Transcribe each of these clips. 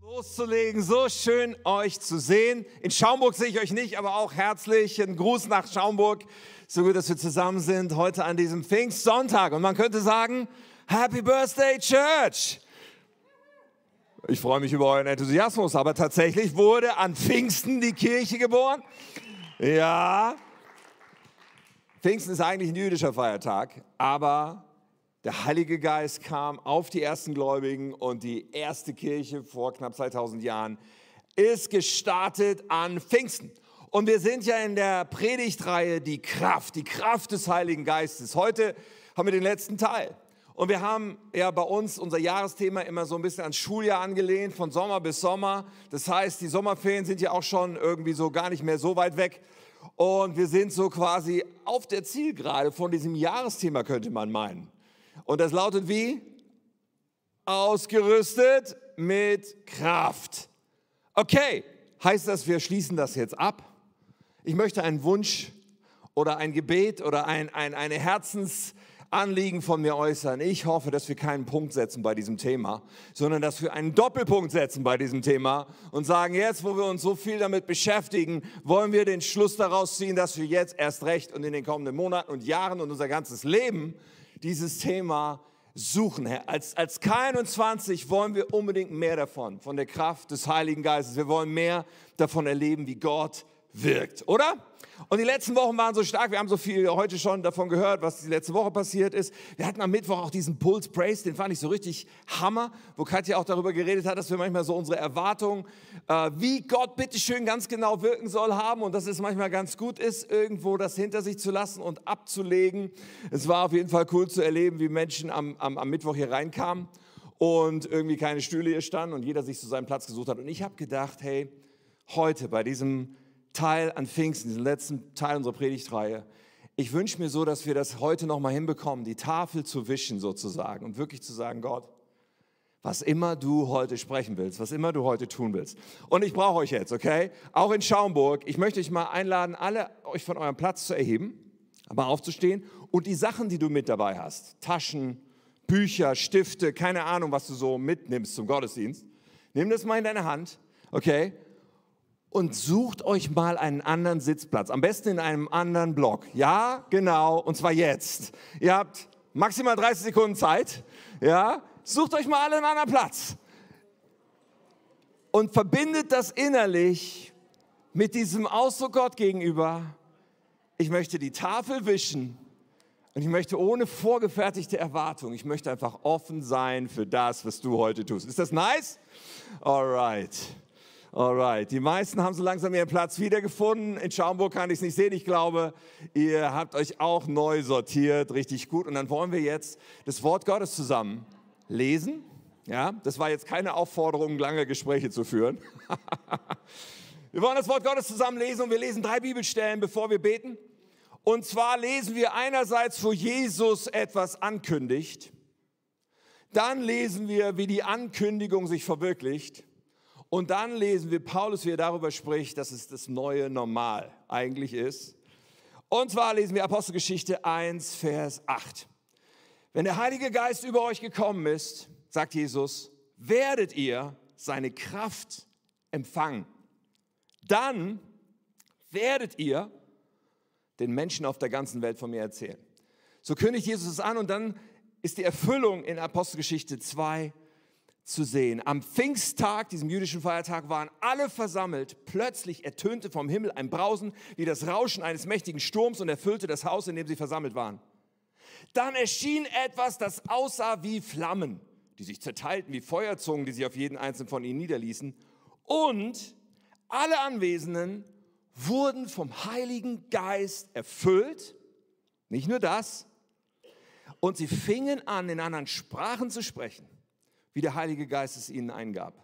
loszulegen. So schön euch zu sehen. In Schaumburg sehe ich euch nicht, aber auch herzlichen Gruß nach Schaumburg. So gut, dass wir zusammen sind heute an diesem Pfingstsonntag. Und man könnte sagen, Happy Birthday Church. Ich freue mich über euren Enthusiasmus, aber tatsächlich wurde an Pfingsten die Kirche geboren. Ja. Pfingsten ist eigentlich ein jüdischer Feiertag, aber der Heilige Geist kam auf die ersten Gläubigen und die erste Kirche vor knapp 2000 Jahren ist gestartet an Pfingsten. Und wir sind ja in der Predigtreihe die Kraft, die Kraft des Heiligen Geistes. Heute haben wir den letzten Teil. Und wir haben ja bei uns unser Jahresthema immer so ein bisschen ans Schuljahr angelehnt, von Sommer bis Sommer. Das heißt, die Sommerferien sind ja auch schon irgendwie so gar nicht mehr so weit weg. Und wir sind so quasi auf der Zielgerade von diesem Jahresthema, könnte man meinen. Und das lautet wie? Ausgerüstet mit Kraft. Okay, heißt das, wir schließen das jetzt ab? Ich möchte einen Wunsch oder ein Gebet oder ein, ein, eine Herzensanliegen von mir äußern. Ich hoffe, dass wir keinen Punkt setzen bei diesem Thema, sondern dass wir einen Doppelpunkt setzen bei diesem Thema und sagen, jetzt, wo wir uns so viel damit beschäftigen, wollen wir den Schluss daraus ziehen, dass wir jetzt erst recht und in den kommenden Monaten und Jahren und unser ganzes Leben dieses Thema suchen. Als, als K21 wollen wir unbedingt mehr davon, von der Kraft des Heiligen Geistes. Wir wollen mehr davon erleben, wie Gott wirkt, oder? Und die letzten Wochen waren so stark. Wir haben so viel heute schon davon gehört, was die letzte Woche passiert ist. Wir hatten am Mittwoch auch diesen Pulse Praise, den fand ich so richtig Hammer, wo Katja auch darüber geredet hat, dass wir manchmal so unsere Erwartungen, äh, wie Gott bitteschön ganz genau wirken soll, haben und dass es manchmal ganz gut ist, irgendwo das hinter sich zu lassen und abzulegen. Es war auf jeden Fall cool zu erleben, wie Menschen am, am, am Mittwoch hier reinkamen und irgendwie keine Stühle hier standen und jeder sich zu seinem Platz gesucht hat. Und ich habe gedacht, hey, heute bei diesem Teil an Pfingsten, diesen letzten Teil unserer Predigtreihe. Ich wünsche mir so, dass wir das heute nochmal hinbekommen, die Tafel zu wischen sozusagen und wirklich zu sagen, Gott, was immer du heute sprechen willst, was immer du heute tun willst. Und ich brauche euch jetzt, okay? Auch in Schaumburg. Ich möchte euch mal einladen, alle euch von eurem Platz zu erheben, aber aufzustehen und die Sachen, die du mit dabei hast, Taschen, Bücher, Stifte, keine Ahnung, was du so mitnimmst zum Gottesdienst, nimm das mal in deine Hand, okay? Und sucht euch mal einen anderen Sitzplatz, am besten in einem anderen Block. Ja, genau, und zwar jetzt. Ihr habt maximal 30 Sekunden Zeit. Ja, sucht euch mal einen anderen Platz und verbindet das innerlich mit diesem Ausdruck Gott gegenüber. Ich möchte die Tafel wischen und ich möchte ohne vorgefertigte Erwartung, ich möchte einfach offen sein für das, was du heute tust. Ist das nice? Alright. Alright, die meisten haben so langsam ihren Platz wiedergefunden. In Schaumburg kann ich es nicht sehen. Ich glaube, ihr habt euch auch neu sortiert, richtig gut. Und dann wollen wir jetzt das Wort Gottes zusammen lesen. Ja, das war jetzt keine Aufforderung, lange Gespräche zu führen. wir wollen das Wort Gottes zusammen lesen und wir lesen drei Bibelstellen, bevor wir beten. Und zwar lesen wir einerseits, wo Jesus etwas ankündigt. Dann lesen wir, wie die Ankündigung sich verwirklicht. Und dann lesen wir Paulus, wie er darüber spricht, dass es das neue Normal eigentlich ist. Und zwar lesen wir Apostelgeschichte 1, Vers 8. Wenn der Heilige Geist über euch gekommen ist, sagt Jesus, werdet ihr seine Kraft empfangen. Dann werdet ihr den Menschen auf der ganzen Welt von mir erzählen. So kündigt Jesus es an und dann ist die Erfüllung in Apostelgeschichte 2, zu sehen. Am Pfingsttag, diesem jüdischen Feiertag, waren alle versammelt. Plötzlich ertönte vom Himmel ein Brausen wie das Rauschen eines mächtigen Sturms und erfüllte das Haus, in dem sie versammelt waren. Dann erschien etwas, das aussah wie Flammen, die sich zerteilten wie Feuerzungen, die sich auf jeden einzelnen von ihnen niederließen. Und alle Anwesenden wurden vom Heiligen Geist erfüllt. Nicht nur das. Und sie fingen an, in anderen Sprachen zu sprechen wie der Heilige Geist es ihnen eingab.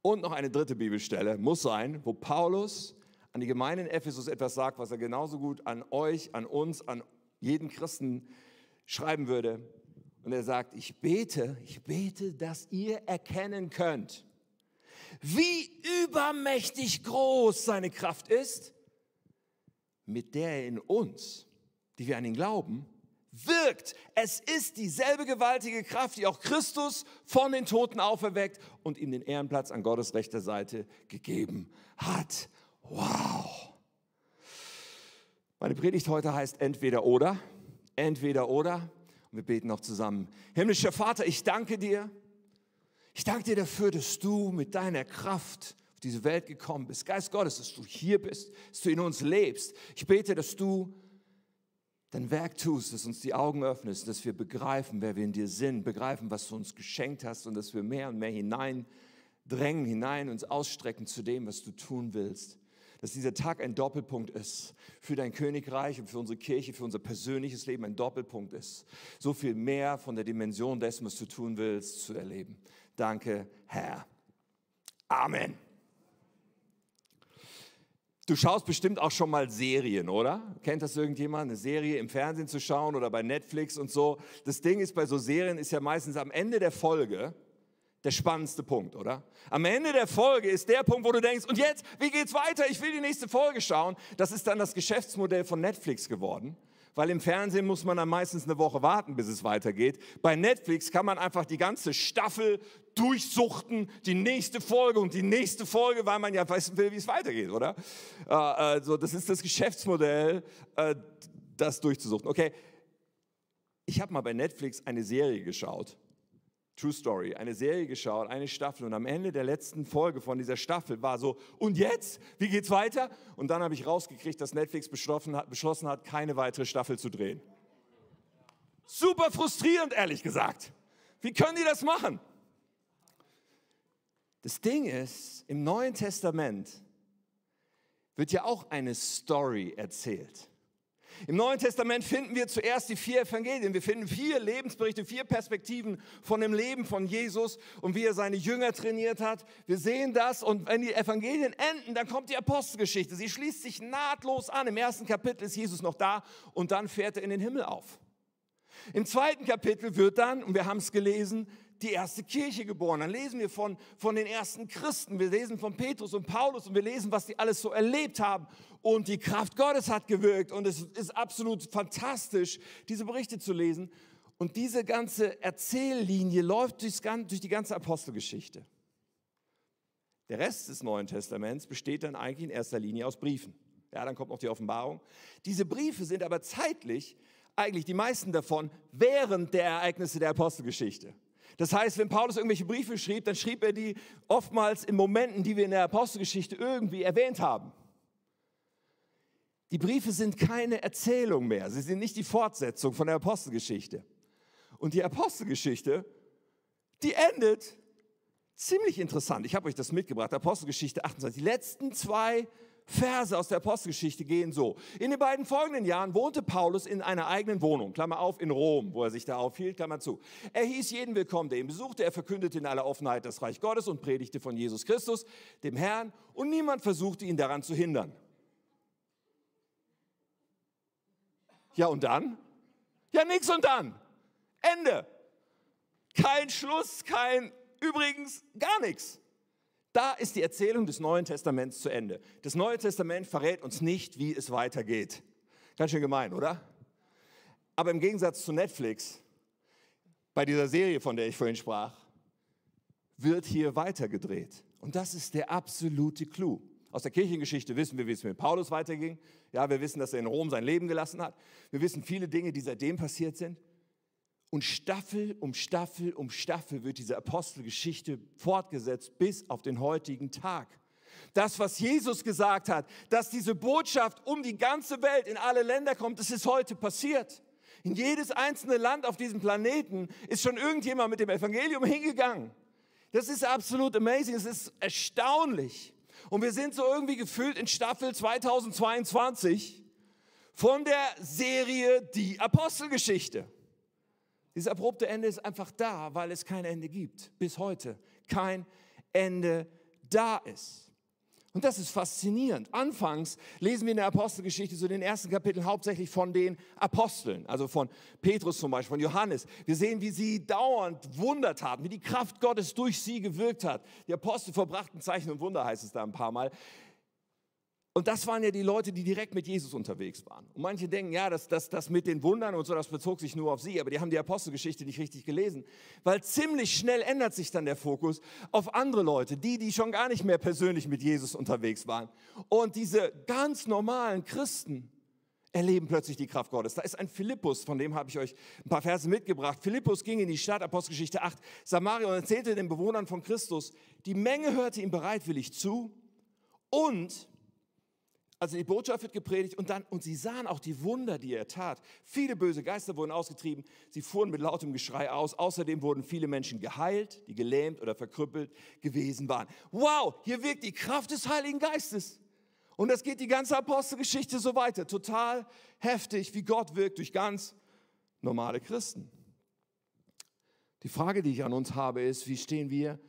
Und noch eine dritte Bibelstelle muss sein, wo Paulus an die Gemeinde in Ephesus etwas sagt, was er genauso gut an euch, an uns, an jeden Christen schreiben würde. Und er sagt, ich bete, ich bete, dass ihr erkennen könnt, wie übermächtig groß seine Kraft ist, mit der er in uns, die wir an ihn glauben, wirkt. Es ist dieselbe gewaltige Kraft, die auch Christus von den Toten auferweckt und ihm den Ehrenplatz an Gottes rechter Seite gegeben hat. Wow. Meine Predigt heute heißt entweder oder, entweder oder. Und wir beten noch zusammen. Himmlischer Vater, ich danke dir. Ich danke dir dafür, dass du mit deiner Kraft auf diese Welt gekommen bist. Geist Gottes, dass du hier bist, dass du in uns lebst. Ich bete, dass du dein Werk tust, dass uns die Augen öffnest, dass wir begreifen, wer wir in dir sind, begreifen, was du uns geschenkt hast und dass wir mehr und mehr hineindrängen, hinein uns ausstrecken zu dem, was du tun willst. Dass dieser Tag ein Doppelpunkt ist für dein Königreich und für unsere Kirche, für unser persönliches Leben ein Doppelpunkt ist. So viel mehr von der Dimension dessen, was du tun willst, zu erleben. Danke, Herr. Amen. Du schaust bestimmt auch schon mal Serien, oder? Kennt das irgendjemand? Eine Serie im Fernsehen zu schauen oder bei Netflix und so. Das Ding ist, bei so Serien ist ja meistens am Ende der Folge der spannendste Punkt, oder? Am Ende der Folge ist der Punkt, wo du denkst, und jetzt, wie geht's weiter? Ich will die nächste Folge schauen. Das ist dann das Geschäftsmodell von Netflix geworden weil im Fernsehen muss man dann meistens eine Woche warten, bis es weitergeht. Bei Netflix kann man einfach die ganze Staffel durchsuchten, die nächste Folge und die nächste Folge, weil man ja wissen will, wie es weitergeht, oder? Äh, also das ist das Geschäftsmodell, äh, das durchzusuchten. Okay, ich habe mal bei Netflix eine Serie geschaut True Story, eine Serie geschaut, eine Staffel und am Ende der letzten Folge von dieser Staffel war so, und jetzt? Wie geht's weiter? Und dann habe ich rausgekriegt, dass Netflix beschlossen hat, beschlossen hat, keine weitere Staffel zu drehen. Super frustrierend, ehrlich gesagt. Wie können die das machen? Das Ding ist, im Neuen Testament wird ja auch eine Story erzählt. Im Neuen Testament finden wir zuerst die vier Evangelien. Wir finden vier Lebensberichte, vier Perspektiven von dem Leben von Jesus und wie er seine Jünger trainiert hat. Wir sehen das und wenn die Evangelien enden, dann kommt die Apostelgeschichte. Sie schließt sich nahtlos an. Im ersten Kapitel ist Jesus noch da und dann fährt er in den Himmel auf. Im zweiten Kapitel wird dann, und wir haben es gelesen, die erste Kirche geboren. Dann lesen wir von, von den ersten Christen. Wir lesen von Petrus und Paulus und wir lesen, was die alles so erlebt haben. Und die Kraft Gottes hat gewirkt. Und es ist absolut fantastisch, diese Berichte zu lesen. Und diese ganze Erzähllinie läuft durchs, durch die ganze Apostelgeschichte. Der Rest des Neuen Testaments besteht dann eigentlich in erster Linie aus Briefen. Ja, dann kommt noch die Offenbarung. Diese Briefe sind aber zeitlich eigentlich die meisten davon während der Ereignisse der Apostelgeschichte. Das heißt, wenn Paulus irgendwelche Briefe schrieb, dann schrieb er die oftmals in Momenten, die wir in der Apostelgeschichte irgendwie erwähnt haben. Die Briefe sind keine Erzählung mehr. Sie sind nicht die Fortsetzung von der Apostelgeschichte. Und die Apostelgeschichte, die endet ziemlich interessant. Ich habe euch das mitgebracht, Apostelgeschichte 28. Die letzten zwei Verse aus der Apostelgeschichte gehen so. In den beiden folgenden Jahren wohnte Paulus in einer eigenen Wohnung, Klammer auf, in Rom, wo er sich da aufhielt, Klammer zu. Er hieß jeden willkommen, der ihn besuchte. Er verkündete in aller Offenheit das Reich Gottes und predigte von Jesus Christus, dem Herrn, und niemand versuchte ihn daran zu hindern. Ja, und dann? Ja, nix und dann. Ende. Kein Schluss, kein übrigens, gar nichts. Da ist die Erzählung des Neuen Testaments zu Ende. Das Neue Testament verrät uns nicht, wie es weitergeht. Ganz schön gemein, oder? Aber im Gegensatz zu Netflix, bei dieser Serie, von der ich vorhin sprach, wird hier weitergedreht. Und das ist der absolute Clou. Aus der Kirchengeschichte wissen wir, wie es mit Paulus weiterging. Ja, wir wissen, dass er in Rom sein Leben gelassen hat. Wir wissen viele Dinge, die seitdem passiert sind. Und Staffel um Staffel um Staffel wird diese Apostelgeschichte fortgesetzt bis auf den heutigen Tag. Das, was Jesus gesagt hat, dass diese Botschaft um die ganze Welt in alle Länder kommt, das ist heute passiert. In jedes einzelne Land auf diesem Planeten ist schon irgendjemand mit dem Evangelium hingegangen. Das ist absolut amazing, es ist erstaunlich. Und wir sind so irgendwie gefüllt in Staffel 2022 von der Serie Die Apostelgeschichte. Dieses abrupte Ende ist einfach da, weil es kein Ende gibt. Bis heute kein Ende da ist. Und das ist faszinierend. Anfangs lesen wir in der Apostelgeschichte so den ersten Kapiteln hauptsächlich von den Aposteln, also von Petrus zum Beispiel, von Johannes. Wir sehen, wie sie dauernd Wunder taten, wie die Kraft Gottes durch sie gewirkt hat. Die Apostel verbrachten Zeichen und Wunder, heißt es da ein paar Mal. Und das waren ja die Leute, die direkt mit Jesus unterwegs waren. Und manche denken, ja, das, das, das mit den Wundern und so, das bezog sich nur auf sie, aber die haben die Apostelgeschichte nicht richtig gelesen. Weil ziemlich schnell ändert sich dann der Fokus auf andere Leute, die, die schon gar nicht mehr persönlich mit Jesus unterwegs waren. Und diese ganz normalen Christen, erleben plötzlich die Kraft Gottes. Da ist ein Philippus, von dem habe ich euch ein paar Verse mitgebracht. Philippus ging in die Stadt, Apostelgeschichte 8, Samaria und erzählte den Bewohnern von Christus. Die Menge hörte ihm bereitwillig zu und also die Botschaft wird gepredigt und dann, und sie sahen auch die Wunder, die er tat. Viele böse Geister wurden ausgetrieben, sie fuhren mit lautem Geschrei aus. Außerdem wurden viele Menschen geheilt, die gelähmt oder verkrüppelt gewesen waren. Wow, hier wirkt die Kraft des Heiligen Geistes. Und das geht die ganze Apostelgeschichte so weiter. Total heftig, wie Gott wirkt durch ganz normale Christen. Die Frage, die ich an uns habe, ist, wie stehen wir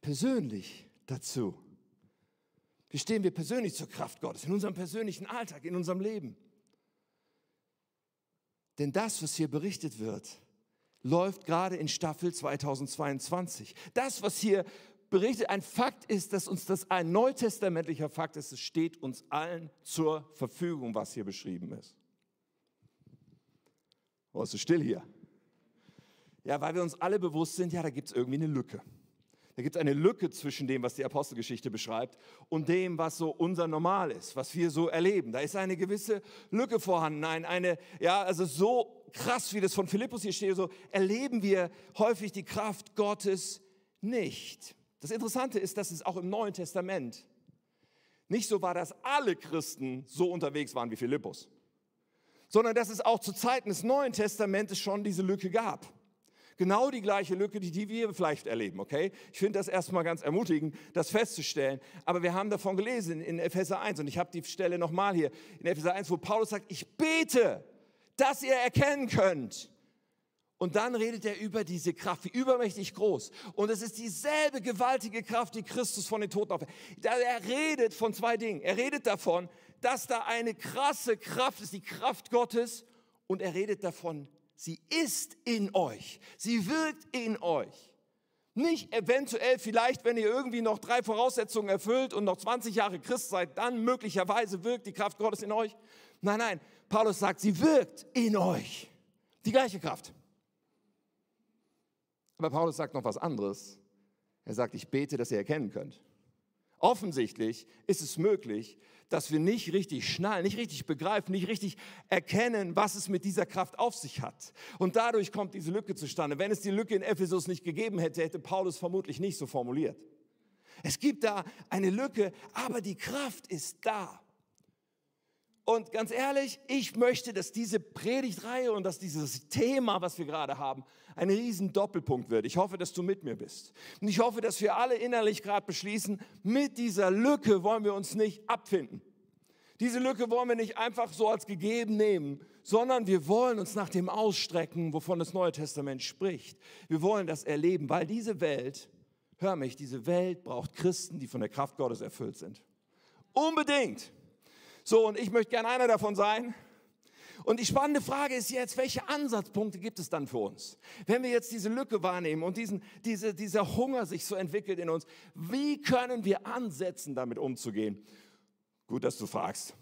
persönlich dazu? Wie stehen wir persönlich zur Kraft Gottes, in unserem persönlichen Alltag, in unserem Leben? Denn das, was hier berichtet wird, läuft gerade in Staffel 2022. Das, was hier berichtet, ein Fakt ist, dass uns das ein neutestamentlicher Fakt ist. Es steht uns allen zur Verfügung, was hier beschrieben ist. Oh, ist so still hier? Ja, weil wir uns alle bewusst sind, ja, da gibt es irgendwie eine Lücke. Da gibt es eine Lücke zwischen dem, was die Apostelgeschichte beschreibt und dem, was so unser Normal ist, was wir so erleben. Da ist eine gewisse Lücke vorhanden. Ein, eine, ja, also so krass, wie das von Philippus hier steht, so erleben wir häufig die Kraft Gottes nicht. Das Interessante ist, dass es auch im Neuen Testament nicht so war, dass alle Christen so unterwegs waren wie Philippus, sondern dass es auch zu Zeiten des Neuen Testamentes schon diese Lücke gab. Genau die gleiche Lücke, die, die wir vielleicht erleben, okay? Ich finde das erstmal ganz ermutigend, das festzustellen. Aber wir haben davon gelesen in Epheser 1 und ich habe die Stelle nochmal hier in Epheser 1, wo Paulus sagt, ich bete, dass ihr erkennen könnt, und dann redet er über diese Kraft, wie übermächtig groß. Und es ist dieselbe gewaltige Kraft, die Christus von den Toten aufweckt. Er redet von zwei Dingen. Er redet davon, dass da eine krasse Kraft ist, die Kraft Gottes. Und er redet davon, sie ist in euch. Sie wirkt in euch. Nicht eventuell vielleicht, wenn ihr irgendwie noch drei Voraussetzungen erfüllt und noch 20 Jahre Christ seid, dann möglicherweise wirkt die Kraft Gottes in euch. Nein, nein, Paulus sagt, sie wirkt in euch. Die gleiche Kraft. Aber Paulus sagt noch was anderes. Er sagt, ich bete, dass ihr erkennen könnt. Offensichtlich ist es möglich, dass wir nicht richtig schnallen, nicht richtig begreifen, nicht richtig erkennen, was es mit dieser Kraft auf sich hat. Und dadurch kommt diese Lücke zustande. Wenn es die Lücke in Ephesus nicht gegeben hätte, hätte Paulus vermutlich nicht so formuliert. Es gibt da eine Lücke, aber die Kraft ist da. Und ganz ehrlich, ich möchte, dass diese Predigtreihe und dass dieses Thema, was wir gerade haben, ein riesen Doppelpunkt wird. Ich hoffe, dass du mit mir bist. Und ich hoffe, dass wir alle innerlich gerade beschließen, mit dieser Lücke wollen wir uns nicht abfinden. Diese Lücke wollen wir nicht einfach so als gegeben nehmen, sondern wir wollen uns nach dem ausstrecken, wovon das Neue Testament spricht. Wir wollen das erleben, weil diese Welt, hör mich, diese Welt braucht Christen, die von der Kraft Gottes erfüllt sind. Unbedingt. So, und ich möchte gerne einer davon sein. Und die spannende Frage ist jetzt, welche Ansatzpunkte gibt es dann für uns? Wenn wir jetzt diese Lücke wahrnehmen und diesen, diese, dieser Hunger sich so entwickelt in uns, wie können wir ansetzen, damit umzugehen? Gut, dass du fragst.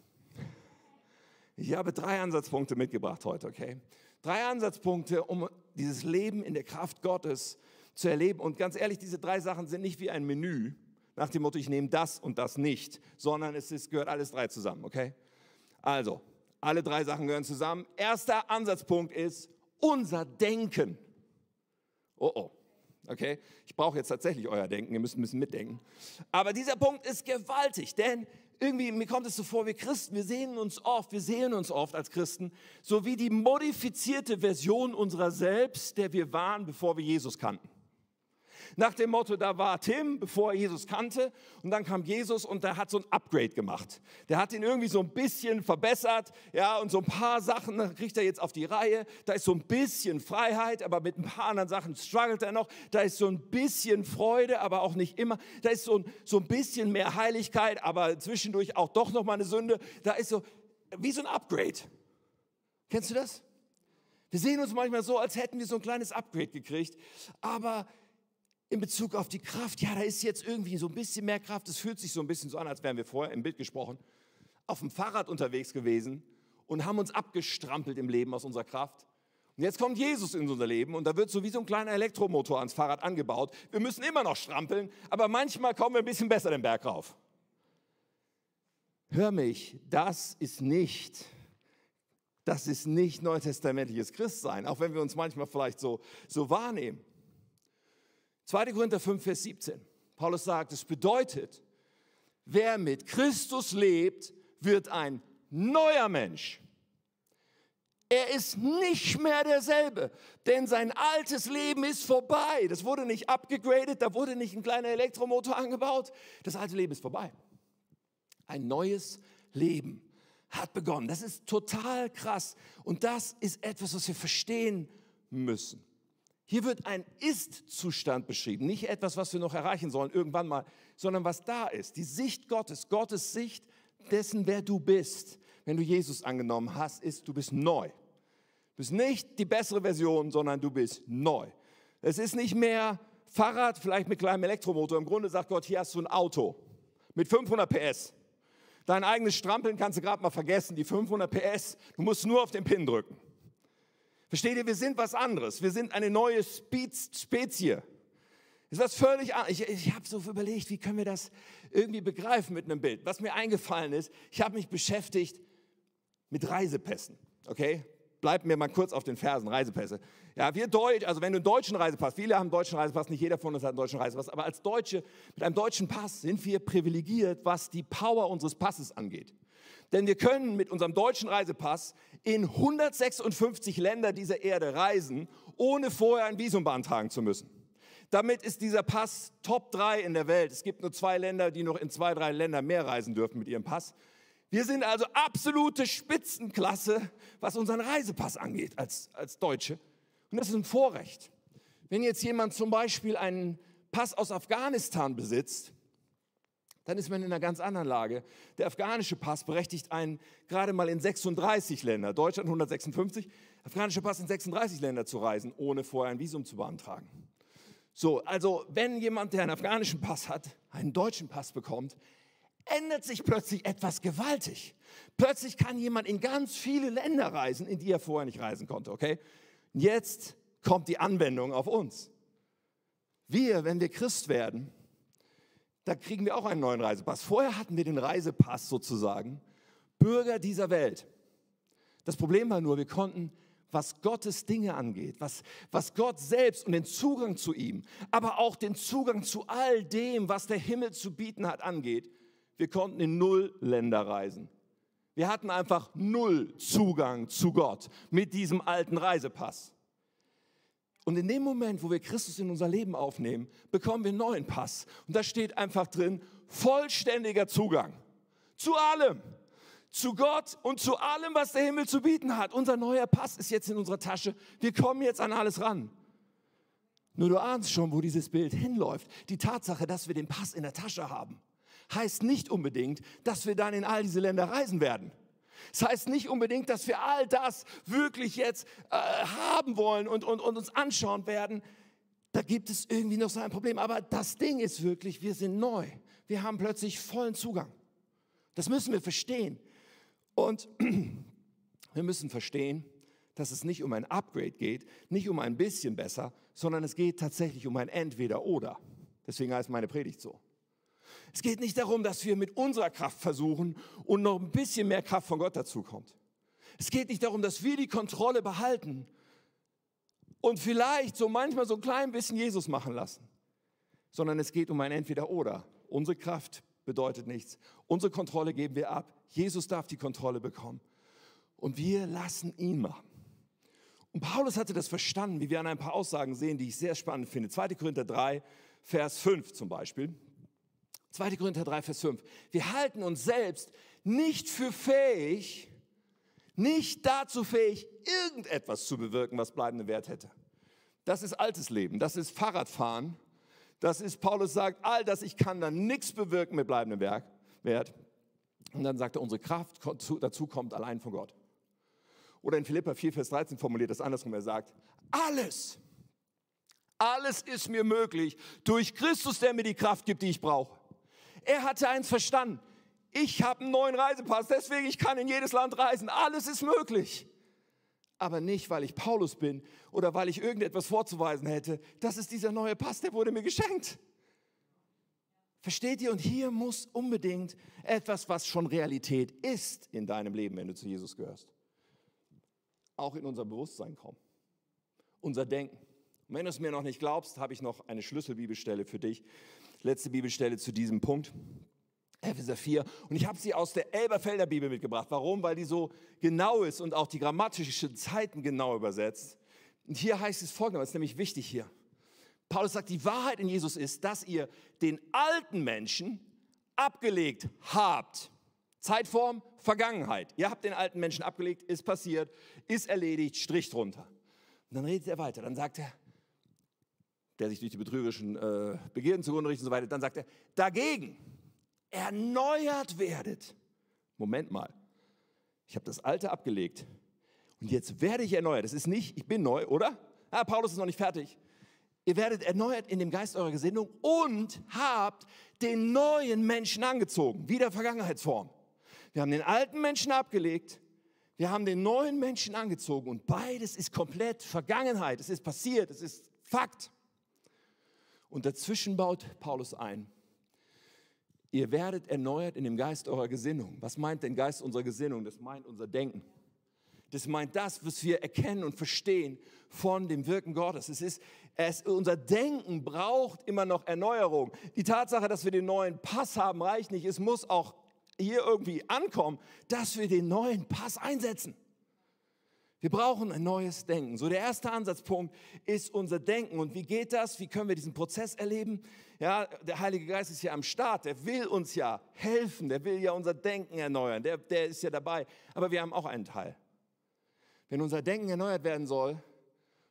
Ich habe drei Ansatzpunkte mitgebracht heute, okay? Drei Ansatzpunkte, um dieses Leben in der Kraft Gottes zu erleben. Und ganz ehrlich, diese drei Sachen sind nicht wie ein Menü, nach dem Motto, ich nehme das und das nicht, sondern es ist, gehört alles drei zusammen, okay? Also, alle drei Sachen gehören zusammen. Erster Ansatzpunkt ist unser Denken. Oh oh, okay? Ich brauche jetzt tatsächlich euer Denken, ihr müsst ein bisschen mitdenken. Aber dieser Punkt ist gewaltig, denn irgendwie, mir kommt es so vor, wir Christen, wir sehen uns oft, wir sehen uns oft als Christen, so wie die modifizierte Version unserer selbst, der wir waren, bevor wir Jesus kannten. Nach dem Motto, da war Tim, bevor er Jesus kannte, und dann kam Jesus und der hat so ein Upgrade gemacht. Der hat ihn irgendwie so ein bisschen verbessert, ja, und so ein paar Sachen kriegt er jetzt auf die Reihe. Da ist so ein bisschen Freiheit, aber mit ein paar anderen Sachen struggelt er noch. Da ist so ein bisschen Freude, aber auch nicht immer. Da ist so ein, so ein bisschen mehr Heiligkeit, aber zwischendurch auch doch noch mal eine Sünde. Da ist so wie so ein Upgrade. Kennst du das? Wir sehen uns manchmal so, als hätten wir so ein kleines Upgrade gekriegt, aber in Bezug auf die Kraft, ja, da ist jetzt irgendwie so ein bisschen mehr Kraft. Es fühlt sich so ein bisschen so an, als wären wir vorher im Bild gesprochen. auf dem Fahrrad unterwegs gewesen und haben uns abgestrampelt im Leben aus unserer Kraft. Und jetzt kommt Jesus in unser Leben und da wird so wie so ein kleiner Elektromotor ans Fahrrad angebaut. Wir müssen immer noch strampeln, aber manchmal kommen wir ein bisschen besser den Berg rauf. Hör mich, das ist nicht, das ist nicht neutestamentliches Christsein, auch wenn wir uns manchmal vielleicht so, so wahrnehmen. 2. Korinther 5, Vers 17. Paulus sagt, es bedeutet, wer mit Christus lebt, wird ein neuer Mensch. Er ist nicht mehr derselbe, denn sein altes Leben ist vorbei. Das wurde nicht abgegradet, da wurde nicht ein kleiner Elektromotor angebaut. Das alte Leben ist vorbei. Ein neues Leben hat begonnen. Das ist total krass. Und das ist etwas, was wir verstehen müssen. Hier wird ein Ist-Zustand beschrieben, nicht etwas, was wir noch erreichen sollen irgendwann mal, sondern was da ist. Die Sicht Gottes, Gottes Sicht dessen, wer du bist, wenn du Jesus angenommen hast, ist, du bist neu. Du bist nicht die bessere Version, sondern du bist neu. Es ist nicht mehr Fahrrad, vielleicht mit kleinem Elektromotor. Im Grunde sagt Gott, hier hast du ein Auto mit 500 PS. Dein eigenes Strampeln kannst du gerade mal vergessen, die 500 PS. Du musst nur auf den Pin drücken. Versteht ihr, wir sind was anderes. Wir sind eine neue Spezie. Das ist was völlig anderes. Ich, ich habe so überlegt, wie können wir das irgendwie begreifen mit einem Bild. Was mir eingefallen ist, ich habe mich beschäftigt mit Reisepässen. Okay? Bleibt mir mal kurz auf den Fersen, Reisepässe. Ja, wir Deutsch, also wenn du einen deutschen Reisepass, viele haben einen deutschen Reisepass, nicht jeder von uns hat einen deutschen Reisepass, aber als Deutsche mit einem deutschen Pass sind wir privilegiert, was die Power unseres Passes angeht. Denn wir können mit unserem deutschen Reisepass in 156 Länder dieser Erde reisen, ohne vorher ein Visum beantragen zu müssen. Damit ist dieser Pass Top 3 in der Welt. Es gibt nur zwei Länder, die noch in zwei, drei Länder mehr reisen dürfen mit ihrem Pass. Wir sind also absolute Spitzenklasse, was unseren Reisepass angeht als, als Deutsche. Und das ist ein Vorrecht. Wenn jetzt jemand zum Beispiel einen Pass aus Afghanistan besitzt, dann ist man in einer ganz anderen Lage. Der afghanische Pass berechtigt einen gerade mal in 36 Länder, Deutschland 156, afghanischer Pass in 36 Länder zu reisen, ohne vorher ein Visum zu beantragen. So, also wenn jemand, der einen afghanischen Pass hat, einen deutschen Pass bekommt, ändert sich plötzlich etwas gewaltig. Plötzlich kann jemand in ganz viele Länder reisen, in die er vorher nicht reisen konnte, okay? Jetzt kommt die Anwendung auf uns. Wir, wenn wir Christ werden, da kriegen wir auch einen neuen Reisepass. Vorher hatten wir den Reisepass sozusagen, Bürger dieser Welt. Das Problem war nur, wir konnten, was Gottes Dinge angeht, was, was Gott selbst und den Zugang zu ihm, aber auch den Zugang zu all dem, was der Himmel zu bieten hat, angeht, wir konnten in null Länder reisen. Wir hatten einfach null Zugang zu Gott mit diesem alten Reisepass. Und in dem Moment, wo wir Christus in unser Leben aufnehmen, bekommen wir einen neuen Pass. Und da steht einfach drin, vollständiger Zugang zu allem. Zu Gott und zu allem, was der Himmel zu bieten hat. Unser neuer Pass ist jetzt in unserer Tasche. Wir kommen jetzt an alles ran. Nur du ahnst schon, wo dieses Bild hinläuft. Die Tatsache, dass wir den Pass in der Tasche haben, heißt nicht unbedingt, dass wir dann in all diese Länder reisen werden. Das heißt nicht unbedingt, dass wir all das wirklich jetzt äh, haben wollen und, und, und uns anschauen werden. Da gibt es irgendwie noch so ein Problem. Aber das Ding ist wirklich, wir sind neu. Wir haben plötzlich vollen Zugang. Das müssen wir verstehen. Und wir müssen verstehen, dass es nicht um ein Upgrade geht, nicht um ein bisschen besser, sondern es geht tatsächlich um ein Entweder-Oder. Deswegen heißt meine Predigt so. Es geht nicht darum, dass wir mit unserer Kraft versuchen und noch ein bisschen mehr Kraft von Gott dazukommt. Es geht nicht darum, dass wir die Kontrolle behalten und vielleicht so manchmal so ein klein bisschen Jesus machen lassen, sondern es geht um ein Entweder-Oder. Unsere Kraft bedeutet nichts. Unsere Kontrolle geben wir ab. Jesus darf die Kontrolle bekommen. Und wir lassen ihn machen. Und Paulus hatte das verstanden, wie wir an ein paar Aussagen sehen, die ich sehr spannend finde. 2. Korinther 3, Vers 5 zum Beispiel. 2. Korinther 3, Vers 5. Wir halten uns selbst nicht für fähig, nicht dazu fähig, irgendetwas zu bewirken, was bleibenden Wert hätte. Das ist altes Leben, das ist Fahrradfahren, das ist, Paulus sagt, all das, ich kann dann nichts bewirken mit bleibendem Wert. Und dann sagt er, unsere Kraft dazu kommt allein von Gott. Oder in Philippa 4, Vers 13 formuliert das andersrum, er sagt, alles, alles ist mir möglich durch Christus, der mir die Kraft gibt, die ich brauche. Er hatte eins verstanden. Ich habe einen neuen Reisepass, deswegen ich kann in jedes Land reisen. Alles ist möglich. Aber nicht, weil ich Paulus bin oder weil ich irgendetwas vorzuweisen hätte. Das ist dieser neue Pass, der wurde mir geschenkt. Versteht ihr? Und hier muss unbedingt etwas, was schon Realität ist in deinem Leben, wenn du zu Jesus gehörst, auch in unser Bewusstsein kommen. Unser Denken. Und wenn du es mir noch nicht glaubst, habe ich noch eine Schlüsselbibelstelle für dich. Letzte Bibelstelle zu diesem Punkt. Epheser 4. Und ich habe sie aus der Elberfelder Bibel mitgebracht. Warum? Weil die so genau ist und auch die grammatischen Zeiten genau übersetzt. Und hier heißt es folgendes, nämlich wichtig hier. Paulus sagt, die Wahrheit in Jesus ist, dass ihr den alten Menschen abgelegt habt. Zeitform, Vergangenheit. Ihr habt den alten Menschen abgelegt, ist passiert, ist erledigt, Strich drunter. Und dann redet er weiter. Dann sagt er, der sich durch die betrügerischen äh, Begierden zugrunde richtet und so weiter, dann sagt er, dagegen erneuert werdet. Moment mal, ich habe das Alte abgelegt und jetzt werde ich erneuert. Das ist nicht, ich bin neu, oder? Ah, Paulus ist noch nicht fertig. Ihr werdet erneuert in dem Geist eurer Gesinnung und habt den neuen Menschen angezogen, wie der Vergangenheitsform. Wir haben den alten Menschen abgelegt, wir haben den neuen Menschen angezogen und beides ist komplett Vergangenheit. Es ist passiert, es ist Fakt. Und dazwischen baut Paulus ein. Ihr werdet erneuert in dem Geist eurer Gesinnung. Was meint denn Geist unserer Gesinnung? Das meint unser Denken. Das meint das, was wir erkennen und verstehen von dem Wirken Gottes. Es ist, es, unser Denken braucht immer noch Erneuerung. Die Tatsache, dass wir den neuen Pass haben, reicht nicht. Es muss auch hier irgendwie ankommen, dass wir den neuen Pass einsetzen. Wir brauchen ein neues Denken. So der erste Ansatzpunkt ist unser Denken. Und wie geht das? Wie können wir diesen Prozess erleben? Ja, der Heilige Geist ist ja am Start. Der will uns ja helfen. Der will ja unser Denken erneuern. Der, der ist ja dabei. Aber wir haben auch einen Teil. Wenn unser Denken erneuert werden soll,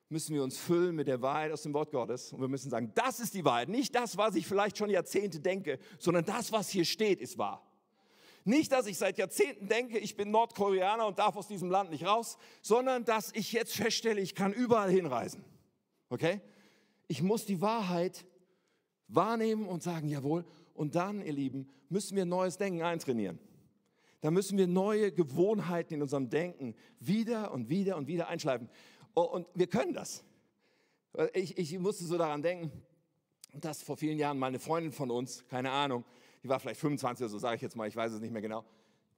müssen wir uns füllen mit der Wahrheit aus dem Wort Gottes. Und wir müssen sagen, das ist die Wahrheit. Nicht das, was ich vielleicht schon Jahrzehnte denke, sondern das, was hier steht, ist wahr. Nicht, dass ich seit Jahrzehnten denke, ich bin Nordkoreaner und darf aus diesem Land nicht raus, sondern dass ich jetzt feststelle, ich kann überall hinreisen. Okay? Ich muss die Wahrheit wahrnehmen und sagen, jawohl. Und dann, ihr Lieben, müssen wir neues Denken eintrainieren. Da müssen wir neue Gewohnheiten in unserem Denken wieder und wieder und wieder einschleifen. Oh, und wir können das. Ich, ich musste so daran denken, dass vor vielen Jahren mal eine Freundin von uns, keine Ahnung, die war vielleicht 25 oder so, sage ich jetzt mal, ich weiß es nicht mehr genau,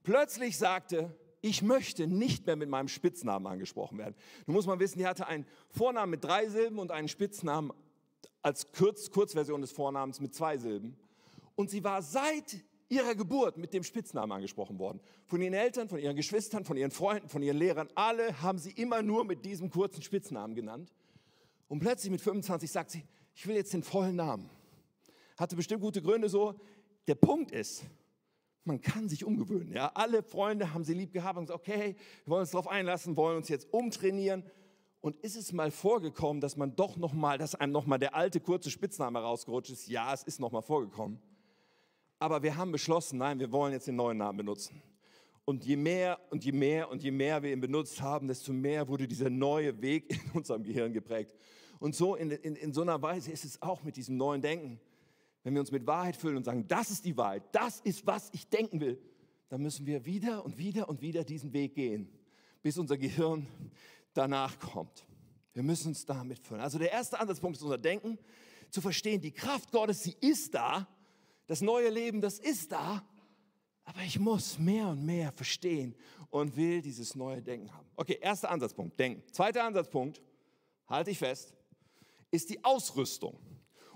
plötzlich sagte, ich möchte nicht mehr mit meinem Spitznamen angesprochen werden. Du musst mal wissen, die hatte einen Vornamen mit drei Silben und einen Spitznamen als Kurz, Kurzversion des Vornamens mit zwei Silben. Und sie war seit ihrer Geburt mit dem Spitznamen angesprochen worden. Von ihren Eltern, von ihren Geschwistern, von ihren Freunden, von ihren Lehrern. Alle haben sie immer nur mit diesem kurzen Spitznamen genannt. Und plötzlich mit 25 sagt sie, ich will jetzt den vollen Namen. Hatte bestimmt gute Gründe so. Der Punkt ist, man kann sich umgewöhnen. Ja? Alle Freunde haben sie lieb gehabt und gesagt, okay, wir wollen uns darauf einlassen, wollen uns jetzt umtrainieren. Und ist es mal vorgekommen, dass man doch noch mal, dass einem noch mal der alte kurze Spitzname rausgerutscht ist? Ja, es ist noch mal vorgekommen. Aber wir haben beschlossen, nein, wir wollen jetzt den neuen Namen benutzen. Und je mehr und je mehr und je mehr wir ihn benutzt haben, desto mehr wurde dieser neue Weg in unserem Gehirn geprägt. Und so in, in, in so einer Weise ist es auch mit diesem neuen Denken. Wenn wir uns mit Wahrheit füllen und sagen, das ist die Wahrheit, das ist, was ich denken will, dann müssen wir wieder und wieder und wieder diesen Weg gehen, bis unser Gehirn danach kommt. Wir müssen uns damit füllen. Also der erste Ansatzpunkt ist unser Denken, zu verstehen, die Kraft Gottes, sie ist da, das neue Leben, das ist da, aber ich muss mehr und mehr verstehen und will dieses neue Denken haben. Okay, erster Ansatzpunkt, Denken. Zweiter Ansatzpunkt, halte ich fest, ist die Ausrüstung.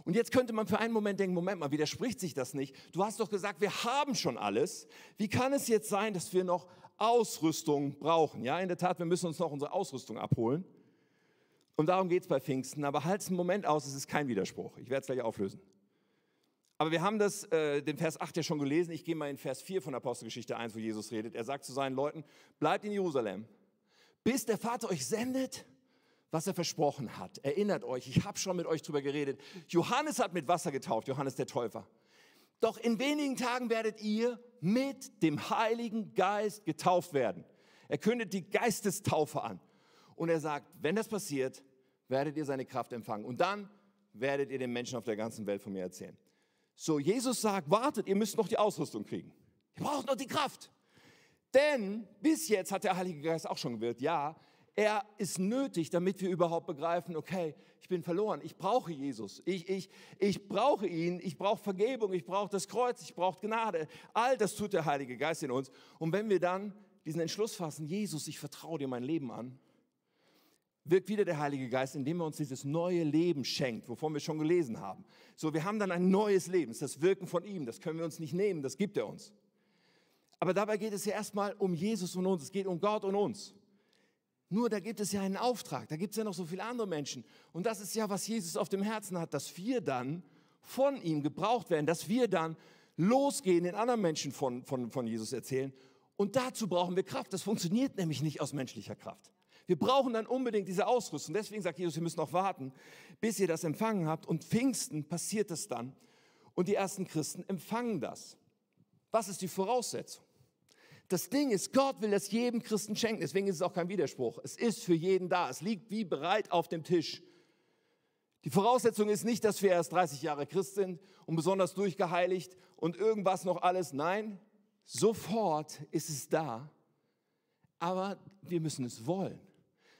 Und jetzt könnte man für einen Moment denken, Moment mal, widerspricht sich das nicht? Du hast doch gesagt, wir haben schon alles. Wie kann es jetzt sein, dass wir noch Ausrüstung brauchen? Ja, in der Tat, wir müssen uns noch unsere Ausrüstung abholen. Und darum geht es bei Pfingsten. Aber halt einen Moment aus, es ist kein Widerspruch. Ich werde es gleich auflösen. Aber wir haben das, äh, den Vers 8 ja schon gelesen. Ich gehe mal in Vers 4 von Apostelgeschichte 1, wo Jesus redet. Er sagt zu seinen Leuten, bleibt in Jerusalem, bis der Vater euch sendet, was er versprochen hat. Erinnert euch, ich habe schon mit euch drüber geredet. Johannes hat mit Wasser getauft, Johannes der Täufer. Doch in wenigen Tagen werdet ihr mit dem Heiligen Geist getauft werden. Er kündet die Geistestaufe an. Und er sagt, wenn das passiert, werdet ihr seine Kraft empfangen. Und dann werdet ihr den Menschen auf der ganzen Welt von mir erzählen. So, Jesus sagt, wartet, ihr müsst noch die Ausrüstung kriegen. Ihr braucht noch die Kraft. Denn bis jetzt hat der Heilige Geist auch schon gewirkt, ja, er ist nötig, damit wir überhaupt begreifen, okay, ich bin verloren, ich brauche Jesus, ich, ich, ich brauche ihn, ich brauche Vergebung, ich brauche das Kreuz, ich brauche Gnade. All das tut der Heilige Geist in uns. Und wenn wir dann diesen Entschluss fassen, Jesus, ich vertraue dir mein Leben an, wirkt wieder der Heilige Geist, indem er uns dieses neue Leben schenkt, wovon wir schon gelesen haben. So, wir haben dann ein neues Leben, das ist das Wirken von ihm, das können wir uns nicht nehmen, das gibt er uns. Aber dabei geht es ja erstmal um Jesus und uns, es geht um Gott und uns. Nur da gibt es ja einen Auftrag, da gibt es ja noch so viele andere Menschen. Und das ist ja, was Jesus auf dem Herzen hat, dass wir dann von ihm gebraucht werden, dass wir dann losgehen, den anderen Menschen von, von, von Jesus erzählen. Und dazu brauchen wir Kraft. Das funktioniert nämlich nicht aus menschlicher Kraft. Wir brauchen dann unbedingt diese Ausrüstung. Deswegen sagt Jesus, wir müssen noch warten, bis ihr das empfangen habt. Und Pfingsten passiert es dann. Und die ersten Christen empfangen das. Was ist die Voraussetzung? Das Ding ist, Gott will das jedem Christen schenken. Deswegen ist es auch kein Widerspruch. Es ist für jeden da. Es liegt wie bereit auf dem Tisch. Die Voraussetzung ist nicht, dass wir erst 30 Jahre Christ sind und besonders durchgeheiligt und irgendwas noch alles. Nein, sofort ist es da. Aber wir müssen es wollen.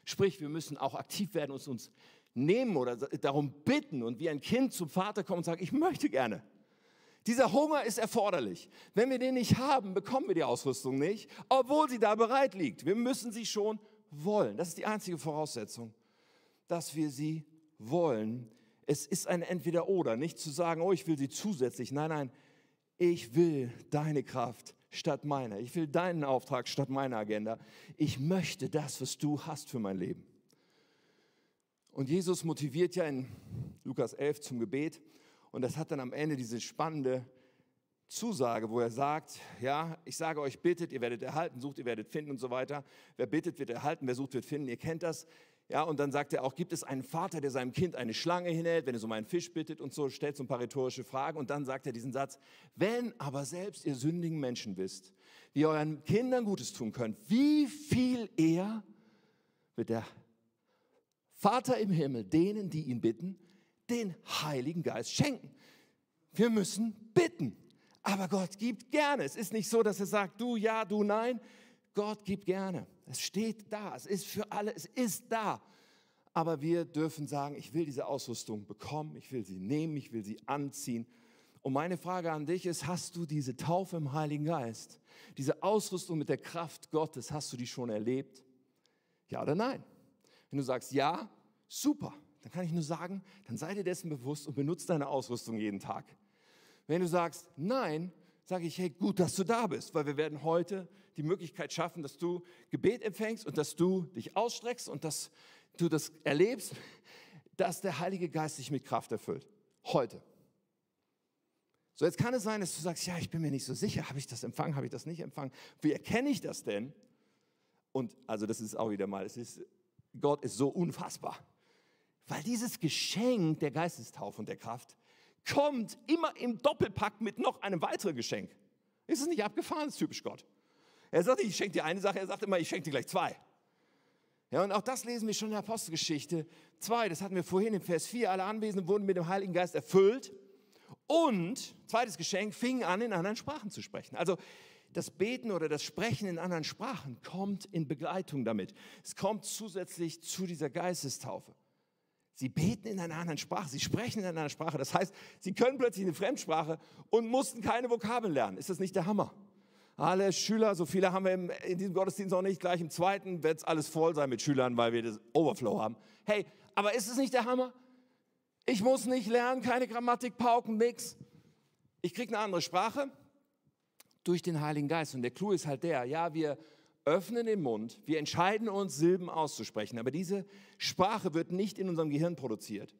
Sprich, wir müssen auch aktiv werden und uns nehmen oder darum bitten und wie ein Kind zum Vater kommen und sagen, ich möchte gerne. Dieser Hunger ist erforderlich. Wenn wir den nicht haben, bekommen wir die Ausrüstung nicht, obwohl sie da bereit liegt. Wir müssen sie schon wollen. Das ist die einzige Voraussetzung, dass wir sie wollen. Es ist ein Entweder-Oder, nicht zu sagen, oh, ich will sie zusätzlich. Nein, nein, ich will deine Kraft statt meiner. Ich will deinen Auftrag statt meiner Agenda. Ich möchte das, was du hast für mein Leben. Und Jesus motiviert ja in Lukas 11 zum Gebet. Und das hat dann am Ende diese spannende Zusage, wo er sagt, ja, ich sage euch, bittet, ihr werdet erhalten, sucht, ihr werdet finden und so weiter. Wer bittet, wird erhalten, wer sucht, wird finden. Ihr kennt das. Ja, und dann sagt er auch, gibt es einen Vater, der seinem Kind eine Schlange hinhält, wenn es um einen Fisch bittet und so, stellt so ein paar rhetorische Fragen. Und dann sagt er diesen Satz, wenn aber selbst ihr sündigen Menschen wisst, wie ihr euren Kindern Gutes tun könnt, wie viel eher wird der Vater im Himmel denen, die ihn bitten, den Heiligen Geist schenken. Wir müssen bitten. Aber Gott gibt gerne. Es ist nicht so, dass er sagt, du ja, du nein. Gott gibt gerne. Es steht da. Es ist für alle. Es ist da. Aber wir dürfen sagen, ich will diese Ausrüstung bekommen. Ich will sie nehmen. Ich will sie anziehen. Und meine Frage an dich ist, hast du diese Taufe im Heiligen Geist? Diese Ausrüstung mit der Kraft Gottes, hast du die schon erlebt? Ja oder nein? Wenn du sagst ja, super dann kann ich nur sagen, dann sei dir dessen bewusst und benutze deine Ausrüstung jeden Tag. Wenn du sagst, nein, sage ich, hey, gut, dass du da bist, weil wir werden heute die Möglichkeit schaffen, dass du Gebet empfängst und dass du dich ausstreckst und dass du das erlebst, dass der Heilige Geist dich mit Kraft erfüllt. Heute. So, jetzt kann es sein, dass du sagst, ja, ich bin mir nicht so sicher, habe ich das empfangen, habe ich das nicht empfangen? Wie erkenne ich das denn? Und also das ist auch wieder mal, es ist, Gott ist so unfassbar. Weil dieses Geschenk der Geistestaufe und der Kraft kommt immer im Doppelpack mit noch einem weiteren Geschenk. Ist es nicht abgefahren? Das ist typisch Gott. Er sagt nicht, ich schenke dir eine Sache, er sagt immer, ich schenke dir gleich zwei. Ja, und auch das lesen wir schon in der Apostelgeschichte. Zwei, das hatten wir vorhin im Vers 4, alle Anwesenden wurden mit dem Heiligen Geist erfüllt. Und, zweites Geschenk, fingen an, in anderen Sprachen zu sprechen. Also das Beten oder das Sprechen in anderen Sprachen kommt in Begleitung damit. Es kommt zusätzlich zu dieser Geistestaufe. Sie beten in einer anderen Sprache, sie sprechen in einer anderen Sprache. Das heißt, sie können plötzlich eine Fremdsprache und mussten keine Vokabeln lernen. Ist das nicht der Hammer? Alle Schüler, so viele haben wir in diesem Gottesdienst auch nicht, gleich im zweiten wird es alles voll sein mit Schülern, weil wir das Overflow haben. Hey, aber ist es nicht der Hammer? Ich muss nicht lernen, keine Grammatik, Pauken, nix. Ich kriege eine andere Sprache durch den Heiligen Geist. Und der Clou ist halt der, ja, wir öffnen den Mund, wir entscheiden uns, Silben auszusprechen, aber diese Sprache wird nicht in unserem Gehirn produziert,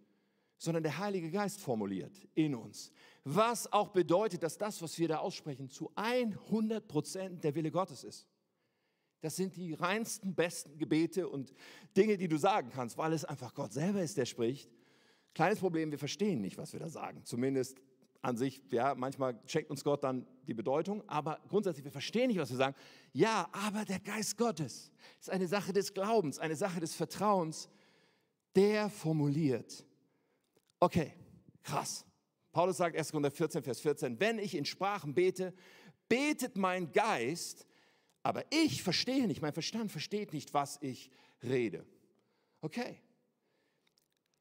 sondern der Heilige Geist formuliert in uns. Was auch bedeutet, dass das, was wir da aussprechen, zu 100 Prozent der Wille Gottes ist. Das sind die reinsten, besten Gebete und Dinge, die du sagen kannst, weil es einfach Gott selber ist, der spricht. Kleines Problem, wir verstehen nicht, was wir da sagen. Zumindest an sich, ja, manchmal checkt uns Gott dann die Bedeutung, aber grundsätzlich, wir verstehen nicht, was wir sagen. Ja, aber der Geist Gottes ist eine Sache des Glaubens, eine Sache des Vertrauens, der formuliert. Okay, krass. Paulus sagt 1. Korinther 14, Vers 14, wenn ich in Sprachen bete, betet mein Geist, aber ich verstehe nicht, mein Verstand versteht nicht, was ich rede. Okay.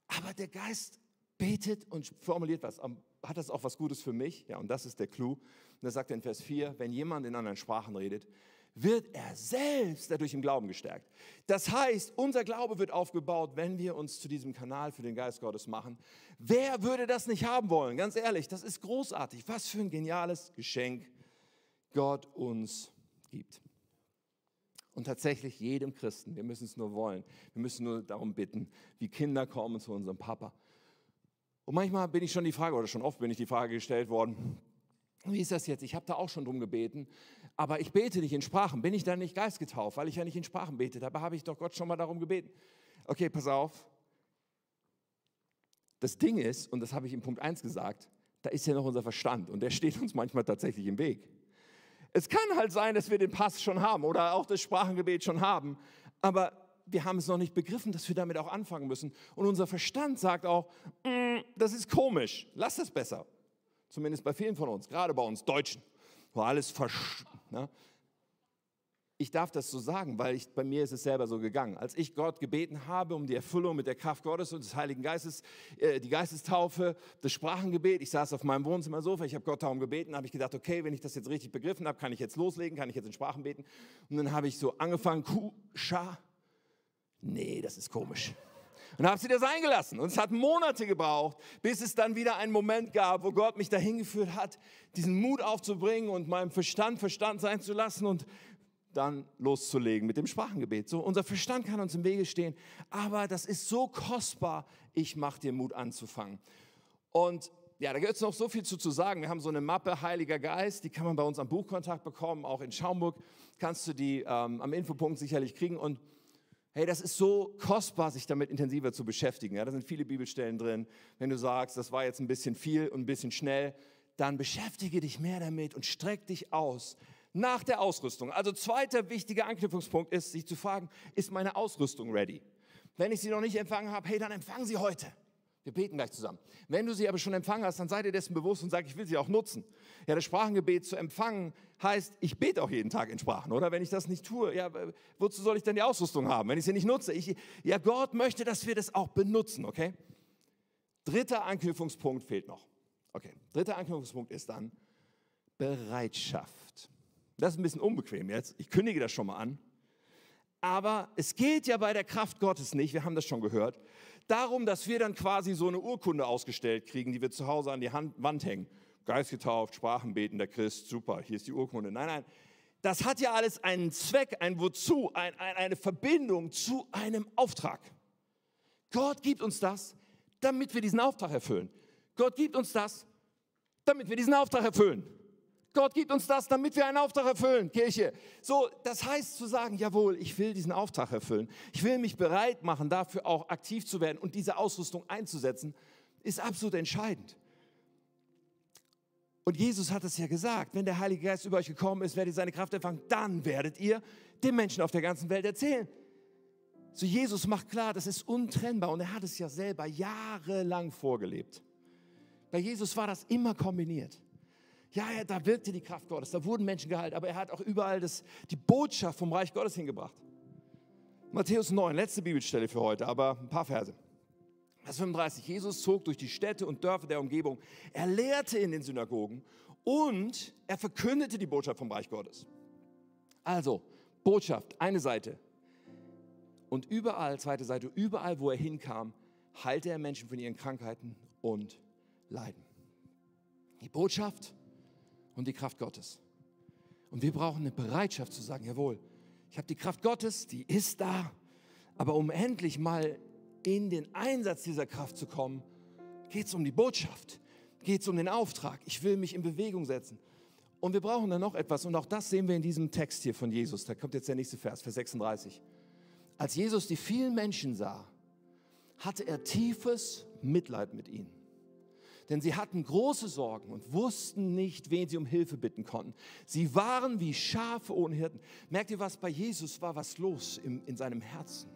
Aber der Geist betet und formuliert was. Hat das auch was Gutes für mich? Ja, und das ist der Clou. Und da sagt er in Vers 4, wenn jemand in anderen Sprachen redet, wird er selbst dadurch im Glauben gestärkt. Das heißt, unser Glaube wird aufgebaut, wenn wir uns zu diesem Kanal für den Geist Gottes machen. Wer würde das nicht haben wollen? Ganz ehrlich, das ist großartig. Was für ein geniales Geschenk Gott uns gibt. Und tatsächlich jedem Christen, wir müssen es nur wollen, wir müssen nur darum bitten, wie Kinder kommen zu unserem Papa. Und manchmal bin ich schon die Frage, oder schon oft bin ich die Frage gestellt worden, wie ist das jetzt? Ich habe da auch schon drum gebeten, aber ich bete nicht in Sprachen. Bin ich dann nicht geistgetauft, weil ich ja nicht in Sprachen bete? Dabei habe ich doch Gott schon mal darum gebeten. Okay, pass auf. Das Ding ist, und das habe ich in Punkt 1 gesagt, da ist ja noch unser Verstand und der steht uns manchmal tatsächlich im Weg. Es kann halt sein, dass wir den Pass schon haben oder auch das Sprachengebet schon haben, aber wir haben es noch nicht begriffen, dass wir damit auch anfangen müssen. Und unser Verstand sagt auch, mm, das ist komisch, lass das besser. Zumindest bei vielen von uns, gerade bei uns Deutschen, wo alles versch... Ne? Ich darf das so sagen, weil ich, bei mir ist es selber so gegangen. Als ich Gott gebeten habe um die Erfüllung mit der Kraft Gottes und des Heiligen Geistes, äh, die Geistestaufe, das Sprachengebet, ich saß auf meinem Wohnzimmersofa, ich habe Gott darum gebeten, habe ich gedacht, okay, wenn ich das jetzt richtig begriffen habe, kann ich jetzt loslegen, kann ich jetzt in Sprachen beten. Und dann habe ich so angefangen, Ku, Scha. Nee, das ist komisch. Und habe sie das eingelassen. Und es hat Monate gebraucht, bis es dann wieder einen Moment gab, wo Gott mich dahin geführt hat, diesen Mut aufzubringen und meinem Verstand Verstand sein zu lassen und dann loszulegen mit dem Sprachengebet. So, unser Verstand kann uns im Wege stehen, aber das ist so kostbar. Ich mache dir Mut anzufangen. Und ja, da gibt es noch so viel zu, zu sagen. Wir haben so eine Mappe Heiliger Geist, die kann man bei uns am Buchkontakt bekommen. Auch in Schaumburg kannst du die ähm, am Infopunkt sicherlich kriegen. Und Hey, das ist so kostbar, sich damit intensiver zu beschäftigen. Ja, da sind viele Bibelstellen drin. Wenn du sagst, das war jetzt ein bisschen viel und ein bisschen schnell, dann beschäftige dich mehr damit und streck dich aus nach der Ausrüstung. Also zweiter wichtiger Anknüpfungspunkt ist, sich zu fragen, ist meine Ausrüstung ready? Wenn ich sie noch nicht empfangen habe, hey, dann empfangen sie heute. Wir beten gleich zusammen. Wenn du sie aber schon empfangen hast, dann sei dir dessen bewusst und sag, ich will sie auch nutzen. Ja, das Sprachengebet zu empfangen heißt, ich bete auch jeden Tag in Sprachen, oder? Wenn ich das nicht tue, ja, wozu soll ich denn die Ausrüstung haben, wenn ich sie nicht nutze? Ich, ja, Gott möchte, dass wir das auch benutzen, okay? Dritter Anknüpfungspunkt fehlt noch. Okay, dritter Anknüpfungspunkt ist dann Bereitschaft. Das ist ein bisschen unbequem jetzt. Ich kündige das schon mal an. Aber es geht ja bei der Kraft Gottes nicht, wir haben das schon gehört, darum, dass wir dann quasi so eine Urkunde ausgestellt kriegen, die wir zu Hause an die Hand, Wand hängen. Geist getauft, Sprachenbeten, der Christ, super, hier ist die Urkunde. Nein, nein, das hat ja alles einen Zweck, ein Wozu, ein, ein, eine Verbindung zu einem Auftrag. Gott gibt uns das, damit wir diesen Auftrag erfüllen. Gott gibt uns das, damit wir diesen Auftrag erfüllen. Gott gibt uns das, damit wir einen Auftrag erfüllen, Kirche. So, das heißt zu sagen, jawohl, ich will diesen Auftrag erfüllen. Ich will mich bereit machen, dafür auch aktiv zu werden und diese Ausrüstung einzusetzen, ist absolut entscheidend. Und Jesus hat es ja gesagt, wenn der Heilige Geist über euch gekommen ist, werdet ihr seine Kraft empfangen, dann werdet ihr den Menschen auf der ganzen Welt erzählen. So Jesus macht klar, das ist untrennbar und er hat es ja selber jahrelang vorgelebt. Bei Jesus war das immer kombiniert. Ja, ja, da wirkte die Kraft Gottes, da wurden Menschen geheilt, aber er hat auch überall das, die Botschaft vom Reich Gottes hingebracht. Matthäus 9, letzte Bibelstelle für heute, aber ein paar Verse. Vers 35. Jesus zog durch die Städte und Dörfer der Umgebung. Er lehrte in den Synagogen und er verkündete die Botschaft vom Reich Gottes. Also, Botschaft, eine Seite. Und überall, zweite Seite, überall, wo er hinkam, heilte er Menschen von ihren Krankheiten und Leiden. Die Botschaft und die Kraft Gottes. Und wir brauchen eine Bereitschaft zu sagen, jawohl, ich habe die Kraft Gottes, die ist da, aber um endlich mal in den Einsatz dieser Kraft zu kommen, geht es um die Botschaft, geht es um den Auftrag. Ich will mich in Bewegung setzen. Und wir brauchen dann noch etwas, und auch das sehen wir in diesem Text hier von Jesus. Da kommt jetzt der nächste Vers, Vers 36. Als Jesus die vielen Menschen sah, hatte er tiefes Mitleid mit ihnen denn sie hatten große Sorgen und wussten nicht, wen sie um Hilfe bitten konnten. Sie waren wie Schafe ohne Hirten. Merkt ihr was? Bei Jesus war was los in, in seinem Herzen.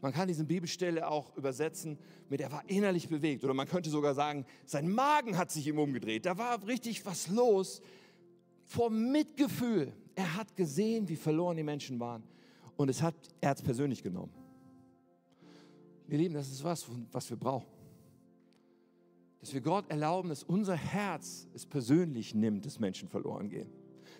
Man kann diese Bibelstelle auch übersetzen mit, er war innerlich bewegt. Oder man könnte sogar sagen, sein Magen hat sich ihm umgedreht. Da war richtig was los. vor Mitgefühl. Er hat gesehen, wie verloren die Menschen waren. Und es hat, er hat es persönlich genommen. Wir Lieben, das ist was, was wir brauchen. Dass wir Gott erlauben, dass unser Herz es persönlich nimmt, dass Menschen verloren gehen.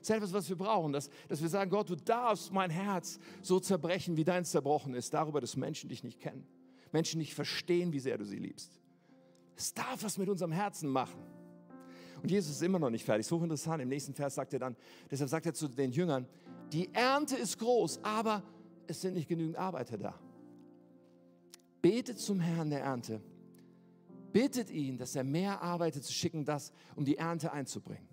Das ist etwas, was wir brauchen, dass, dass wir sagen, Gott, du darfst mein Herz so zerbrechen, wie deins zerbrochen ist, darüber, dass Menschen dich nicht kennen. Menschen nicht verstehen, wie sehr du sie liebst. Es darf was mit unserem Herzen machen. Und Jesus ist immer noch nicht fertig. So interessant. Im nächsten Vers sagt er dann, deshalb sagt er zu den Jüngern, die Ernte ist groß, aber es sind nicht genügend Arbeiter da. Betet zum Herrn der Ernte. Bittet ihn, dass er mehr Arbeiter zu schicken, das, um die Ernte einzubringen.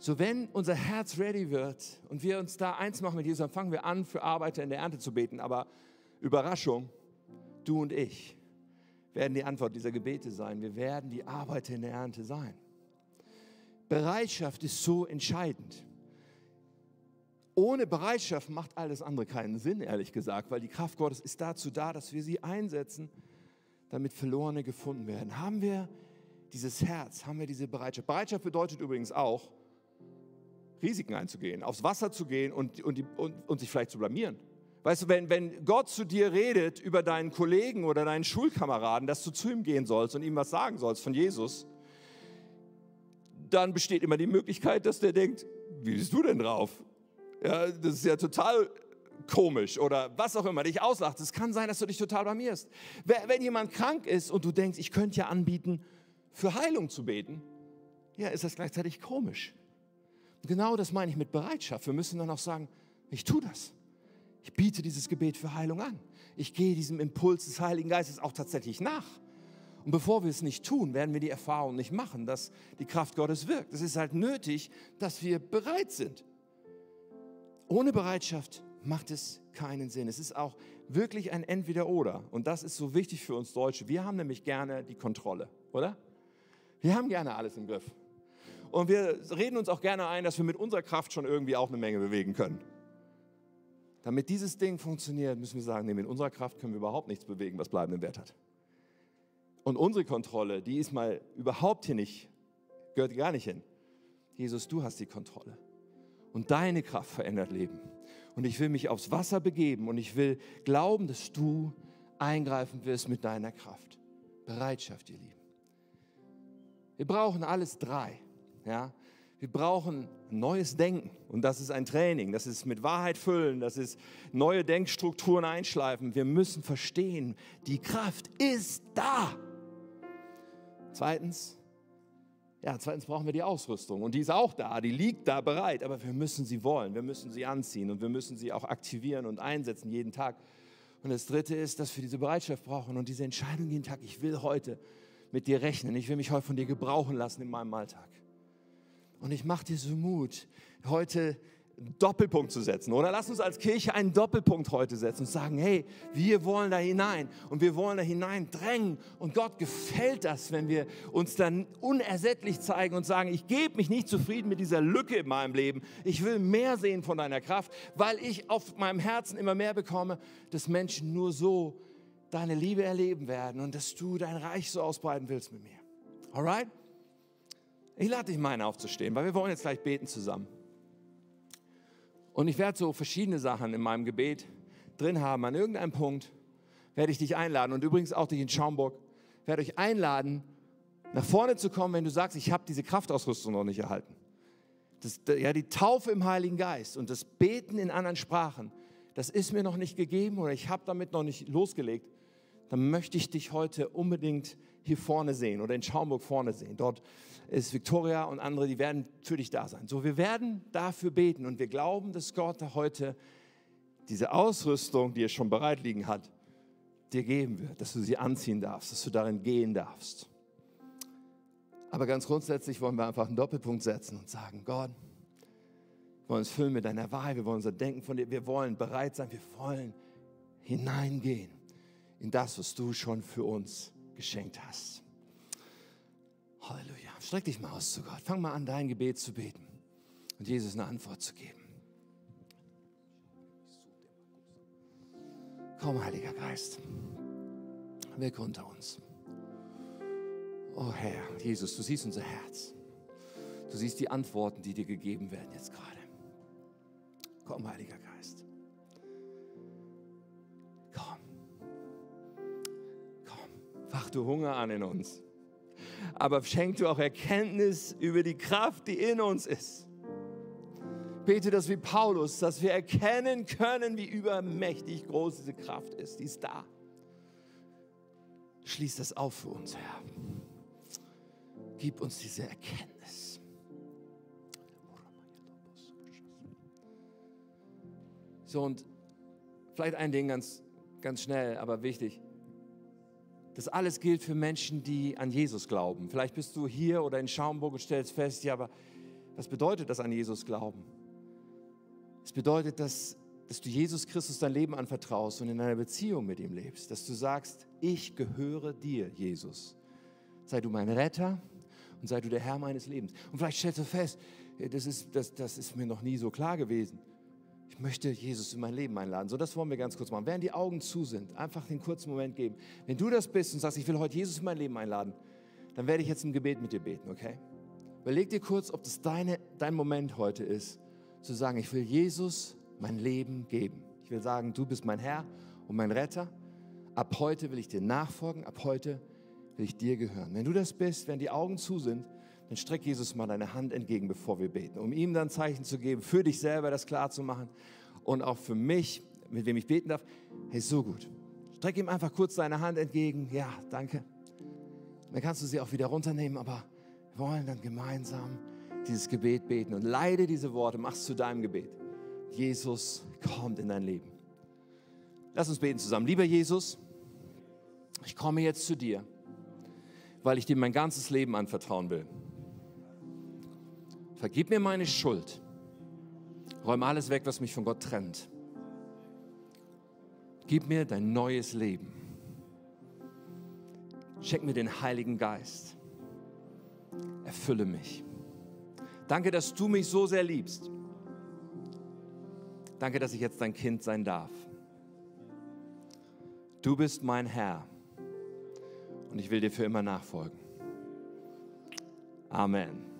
So, wenn unser Herz ready wird und wir uns da eins machen mit Jesus, dann fangen wir an, für Arbeiter in der Ernte zu beten. Aber Überraschung, du und ich werden die Antwort dieser Gebete sein. Wir werden die Arbeiter in der Ernte sein. Bereitschaft ist so entscheidend. Ohne Bereitschaft macht alles andere keinen Sinn, ehrlich gesagt, weil die Kraft Gottes ist dazu da, dass wir sie einsetzen, damit Verlorene gefunden werden. Haben wir dieses Herz, haben wir diese Bereitschaft. Bereitschaft bedeutet übrigens auch, Risiken einzugehen, aufs Wasser zu gehen und, und, und, und sich vielleicht zu blamieren. Weißt du, wenn, wenn Gott zu dir redet über deinen Kollegen oder deinen Schulkameraden, dass du zu ihm gehen sollst und ihm was sagen sollst von Jesus, dann besteht immer die Möglichkeit, dass der denkt, wie bist du denn drauf? Ja, das ist ja total komisch oder was auch immer dich auslacht. Es kann sein, dass du dich total blamierst. Wenn jemand krank ist und du denkst, ich könnte ja anbieten, für Heilung zu beten, ja, ist das gleichzeitig komisch. Genau das meine ich mit Bereitschaft. Wir müssen dann auch sagen, ich tue das. Ich biete dieses Gebet für Heilung an. Ich gehe diesem Impuls des Heiligen Geistes auch tatsächlich nach. Und bevor wir es nicht tun, werden wir die Erfahrung nicht machen, dass die Kraft Gottes wirkt. Es ist halt nötig, dass wir bereit sind. Ohne Bereitschaft macht es keinen Sinn. Es ist auch wirklich ein Entweder-Oder. Und das ist so wichtig für uns Deutsche. Wir haben nämlich gerne die Kontrolle, oder? Wir haben gerne alles im Griff. Und wir reden uns auch gerne ein, dass wir mit unserer Kraft schon irgendwie auch eine Menge bewegen können. Damit dieses Ding funktioniert, müssen wir sagen, nee, mit unserer Kraft können wir überhaupt nichts bewegen, was bleibenden Wert hat. Und unsere Kontrolle, die ist mal überhaupt hier nicht, gehört gar nicht hin. Jesus, du hast die Kontrolle. Und deine Kraft verändert Leben. Und ich will mich aufs Wasser begeben und ich will glauben, dass du eingreifen wirst mit deiner Kraft. Bereitschaft, ihr Lieben. Wir brauchen alles drei. Ja? Wir brauchen neues Denken und das ist ein Training, das ist mit Wahrheit füllen, das ist neue Denkstrukturen einschleifen. Wir müssen verstehen, die Kraft ist da. Zweitens, ja, zweitens brauchen wir die Ausrüstung und die ist auch da, die liegt da bereit, aber wir müssen sie wollen, wir müssen sie anziehen und wir müssen sie auch aktivieren und einsetzen jeden Tag. Und das Dritte ist, dass wir diese Bereitschaft brauchen und diese Entscheidung jeden Tag, ich will heute mit dir rechnen, ich will mich heute von dir gebrauchen lassen in meinem Alltag. Und ich mache dir so Mut, heute Doppelpunkt zu setzen. Oder lass uns als Kirche einen Doppelpunkt heute setzen und sagen, hey, wir wollen da hinein und wir wollen da hinein drängen. Und Gott gefällt das, wenn wir uns dann unersättlich zeigen und sagen, ich gebe mich nicht zufrieden mit dieser Lücke in meinem Leben. Ich will mehr sehen von deiner Kraft, weil ich auf meinem Herzen immer mehr bekomme, dass Menschen nur so deine Liebe erleben werden und dass du dein Reich so ausbreiten willst mit mir. Alright? Ich lade dich mal aufzustehen, weil wir wollen jetzt gleich beten zusammen. Und ich werde so verschiedene Sachen in meinem Gebet drin haben. An irgendeinem Punkt werde ich dich einladen und übrigens auch dich in Schaumburg, werde euch einladen, nach vorne zu kommen, wenn du sagst, ich habe diese Kraftausrüstung noch nicht erhalten. Das, ja, die Taufe im Heiligen Geist und das Beten in anderen Sprachen, das ist mir noch nicht gegeben oder ich habe damit noch nicht losgelegt. Dann möchte ich dich heute unbedingt hier vorne sehen oder in Schaumburg vorne sehen. Dort ist Victoria und andere, die werden für dich da sein. So, wir werden dafür beten und wir glauben, dass Gott heute diese Ausrüstung, die er schon bereit liegen hat, dir geben wird, dass du sie anziehen darfst, dass du darin gehen darfst. Aber ganz grundsätzlich wollen wir einfach einen Doppelpunkt setzen und sagen, Gott, wir wollen uns füllen mit deiner Wahrheit, wir wollen unser Denken von dir, wir wollen bereit sein, wir wollen hineingehen in das, was du schon für uns geschenkt hast. Halleluja. Streck dich mal aus zu Gott. Fang mal an, dein Gebet zu beten und Jesus eine Antwort zu geben. Komm, Heiliger Geist, wirke unter uns. Oh Herr, Jesus, du siehst unser Herz. Du siehst die Antworten, die dir gegeben werden jetzt gerade. Komm, Heiliger Geist. Komm. Komm. Fach du Hunger an in uns. Aber schenk du auch Erkenntnis über die Kraft, die in uns ist. Bete das wie Paulus, dass wir erkennen können, wie übermächtig groß diese Kraft ist. Die ist da. Schließ das auf für uns, Herr. Gib uns diese Erkenntnis. So, und vielleicht ein Ding ganz, ganz schnell, aber wichtig. Das alles gilt für Menschen, die an Jesus glauben. Vielleicht bist du hier oder in Schaumburg und stellst fest, ja, aber was bedeutet das an Jesus glauben? Es bedeutet, dass, dass du Jesus Christus dein Leben anvertraust und in einer Beziehung mit ihm lebst. Dass du sagst, ich gehöre dir, Jesus. Sei du mein Retter und sei du der Herr meines Lebens. Und vielleicht stellst du fest, das ist, das, das ist mir noch nie so klar gewesen. Ich möchte Jesus in mein Leben einladen. So, das wollen wir ganz kurz machen. Während die Augen zu sind, einfach den kurzen Moment geben. Wenn du das bist und sagst, ich will heute Jesus in mein Leben einladen, dann werde ich jetzt ein Gebet mit dir beten, okay? Überleg dir kurz, ob das deine, dein Moment heute ist, zu sagen, ich will Jesus mein Leben geben. Ich will sagen, du bist mein Herr und mein Retter. Ab heute will ich dir nachfolgen, ab heute will ich dir gehören. Wenn du das bist, wenn die Augen zu sind, dann streck Jesus mal deine Hand entgegen, bevor wir beten, um ihm dann Zeichen zu geben, für dich selber das klar zu machen und auch für mich, mit wem ich beten darf. Hey, so gut. Streck ihm einfach kurz deine Hand entgegen. Ja, danke. Dann kannst du sie auch wieder runternehmen, aber wir wollen dann gemeinsam dieses Gebet beten und leide diese Worte, mach's zu deinem Gebet. Jesus kommt in dein Leben. Lass uns beten zusammen. Lieber Jesus, ich komme jetzt zu dir, weil ich dir mein ganzes Leben anvertrauen will. Vergib mir meine Schuld. Räum alles weg, was mich von Gott trennt. Gib mir dein neues Leben. Schenk mir den Heiligen Geist. Erfülle mich. Danke, dass du mich so sehr liebst. Danke, dass ich jetzt dein Kind sein darf. Du bist mein Herr und ich will dir für immer nachfolgen. Amen.